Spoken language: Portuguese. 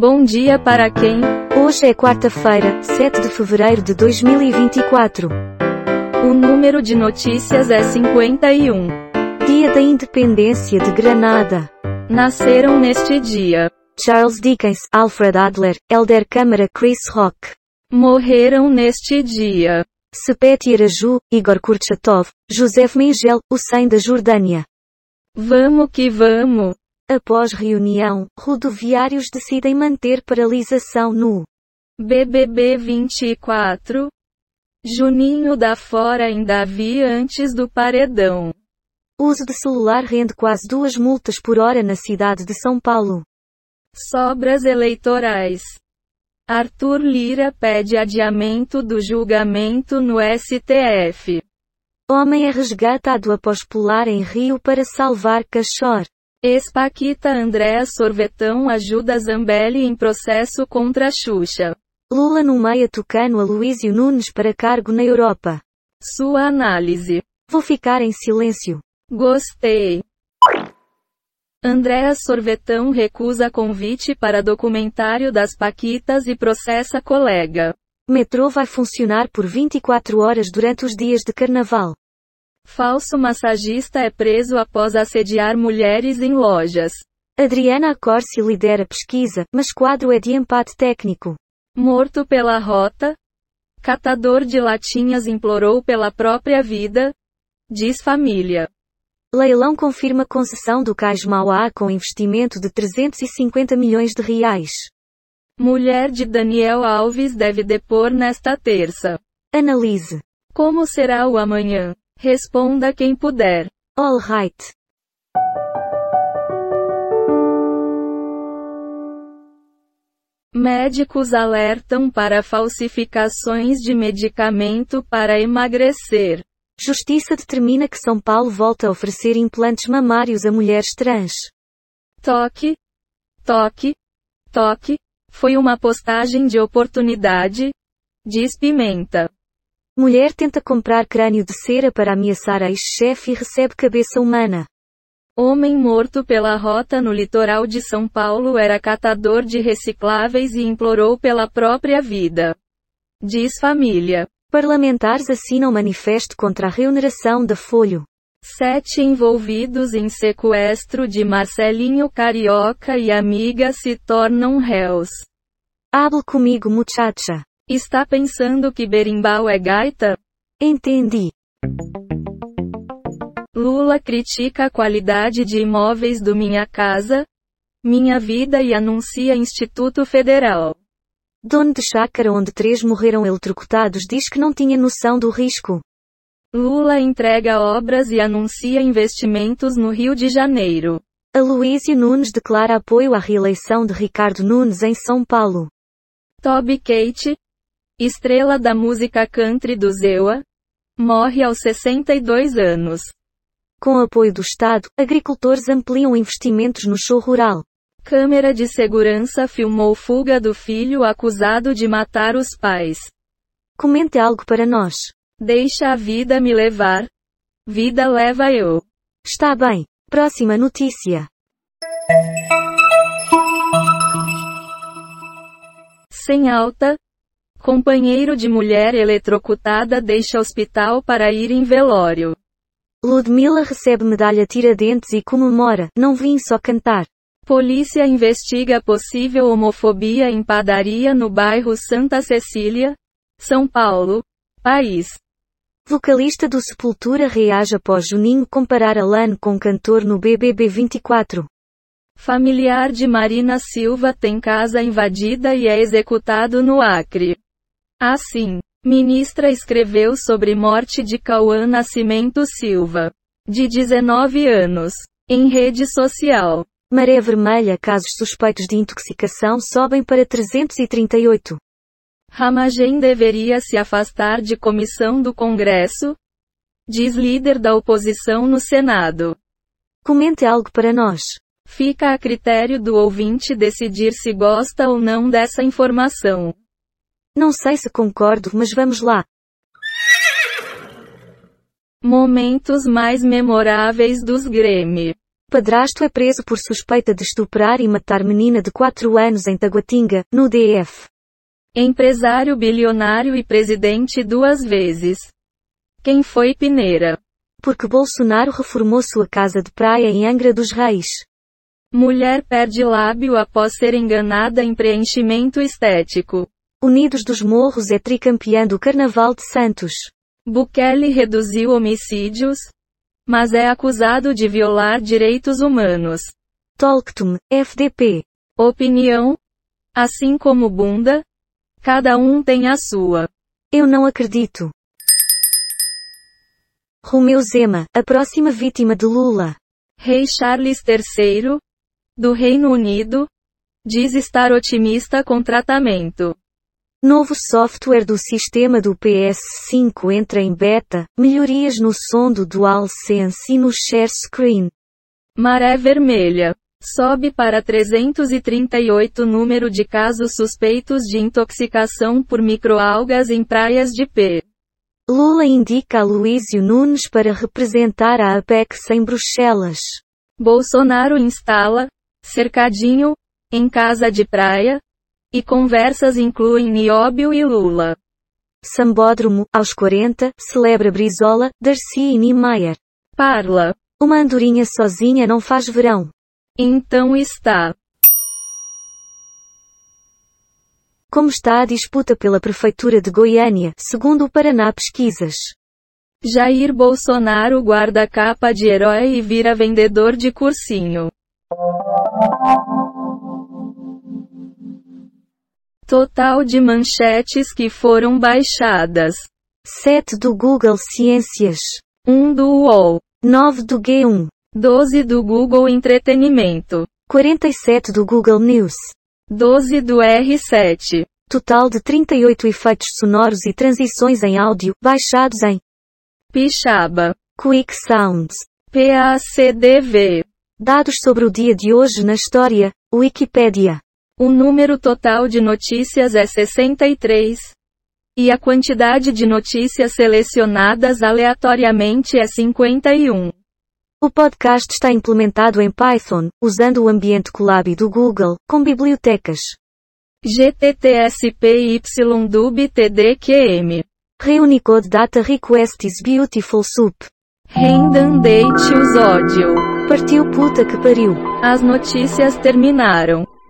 Bom dia para quem? Hoje é quarta-feira, 7 de fevereiro de 2024. O número de notícias é 51. Dia da Independência de Granada. Nasceram neste dia. Charles Dickens, Alfred Adler, Elder Câmara Chris Rock. Morreram neste dia. Sepeti Araju, Igor Kurchatov, Josef Mengel, Hussein da Jordânia. Vamos que vamos. Após reunião, rodoviários decidem manter paralisação no BBB 24. Juninho dá fora em Davi antes do paredão. Uso de celular rende quase duas multas por hora na cidade de São Paulo. Sobras eleitorais. Arthur Lira pede adiamento do julgamento no STF. Homem é resgatado após pular em rio para salvar cachorro. Ex-Paquita Andréa Sorvetão ajuda Zambelli em processo contra Xuxa. Lula nomeia Tucano Aloísio Nunes para cargo na Europa. Sua análise. Vou ficar em silêncio. Gostei. Andréa Sorvetão recusa convite para documentário das Paquitas e processa colega. Metrô vai funcionar por 24 horas durante os dias de carnaval. Falso massagista é preso após assediar mulheres em lojas. Adriana Acorsi lidera pesquisa, mas quadro é de empate técnico. Morto pela rota? Catador de latinhas implorou pela própria vida? Diz família. Leilão confirma concessão do Cais Mauá com investimento de 350 milhões de reais. Mulher de Daniel Alves deve depor nesta terça. Analise. Como será o amanhã? Responda quem puder. All right. Médicos alertam para falsificações de medicamento para emagrecer. Justiça determina que São Paulo volta a oferecer implantes mamários a mulheres trans. Toque, toque, toque. Foi uma postagem de oportunidade? Diz Pimenta. Mulher tenta comprar crânio de cera para ameaçar a ex-chefe e recebe cabeça humana. Homem morto pela rota no litoral de São Paulo era catador de recicláveis e implorou pela própria vida. Diz família. Parlamentares assinam manifesto contra a remuneração da Folho. Sete envolvidos em sequestro de Marcelinho Carioca e amiga se tornam réus. Hable comigo, muchacha. Está pensando que berimbau é gaita? Entendi. Lula critica a qualidade de imóveis do Minha Casa, Minha Vida e anuncia Instituto Federal. Dono de chácara onde três morreram eletrocutados diz que não tinha noção do risco. Lula entrega obras e anuncia investimentos no Rio de Janeiro. Aloísio Nunes declara apoio à reeleição de Ricardo Nunes em São Paulo. Toby Kate, estrela da música country do Zewa, morre aos 62 anos. Com apoio do Estado, agricultores ampliam investimentos no show rural. Câmera de segurança filmou fuga do filho acusado de matar os pais. Comente algo para nós. Deixa a vida me levar. Vida leva eu. Está bem. Próxima notícia. Sem alta. Companheiro de mulher eletrocutada deixa hospital para ir em velório. Ludmilla recebe medalha Tiradentes e comemora, não vim só cantar. Polícia investiga possível homofobia em padaria no bairro Santa Cecília, São Paulo, país. Vocalista do Sepultura reage após Juninho comparar Alan com cantor no BBB 24. Familiar de Marina Silva tem casa invadida e é executado no Acre. Assim, ministra escreveu sobre morte de Cauã Nascimento Silva, de 19 anos, em rede social. Maré Vermelha casos suspeitos de intoxicação sobem para 338. Ramagem deveria se afastar de comissão do Congresso? Diz líder da oposição no Senado. Comente algo para nós. Fica a critério do ouvinte decidir se gosta ou não dessa informação. Não sei se concordo, mas vamos lá. Momentos mais memoráveis dos Grêmio. Padrasto é preso por suspeita de estuprar e matar menina de 4 anos em Taguatinga, no DF. Empresário bilionário e presidente duas vezes. Quem foi Pineira? Porque Bolsonaro reformou sua casa de praia em Angra dos Reis. Mulher perde lábio após ser enganada em preenchimento estético. Unidos dos Morros é tricampeã do Carnaval de Santos. Bukele reduziu homicídios, mas é acusado de violar direitos humanos. Tolktum, FDP. Opinião? Assim como bunda? Cada um tem a sua. Eu não acredito. Romeu Zema, a próxima vítima de Lula. Rei Charles III, do Reino Unido, diz estar otimista com tratamento. Novo software do sistema do PS5 entra em beta, melhorias no som do DualSense e no share screen. Maré Vermelha. Sobe para 338 número de casos suspeitos de intoxicação por microalgas em praias de P. Lula indica a Luísio Nunes para representar a Apex em Bruxelas. Bolsonaro instala, cercadinho, em casa de praia, e conversas incluem Nióbio e Lula. Sambódromo, aos 40, celebra Brizola, Darcy e Niemeyer. Parla. Uma andorinha sozinha não faz verão. Então está. Como está a disputa pela Prefeitura de Goiânia, segundo o Paraná Pesquisas? Jair Bolsonaro guarda capa de herói e vira vendedor de cursinho. Total de manchetes que foram baixadas. 7 do Google Ciências. 1 do UOL. 9 do G1. 12 do Google Entretenimento. 47 do Google News. 12 do R7. Total de 38 efeitos sonoros e transições em áudio, baixados em Pixaba. Quick Sounds. PACDV. Dados sobre o dia de hoje na história, Wikipedia. O número total de notícias é 63. E a quantidade de notícias selecionadas aleatoriamente é 51. O podcast está implementado em Python, usando o ambiente Colab do Google, com bibliotecas GTTSPYDUB Reunicode Data Request is Beautiful Soup. Rendandate os ódio. Partiu puta que pariu. As notícias terminaram.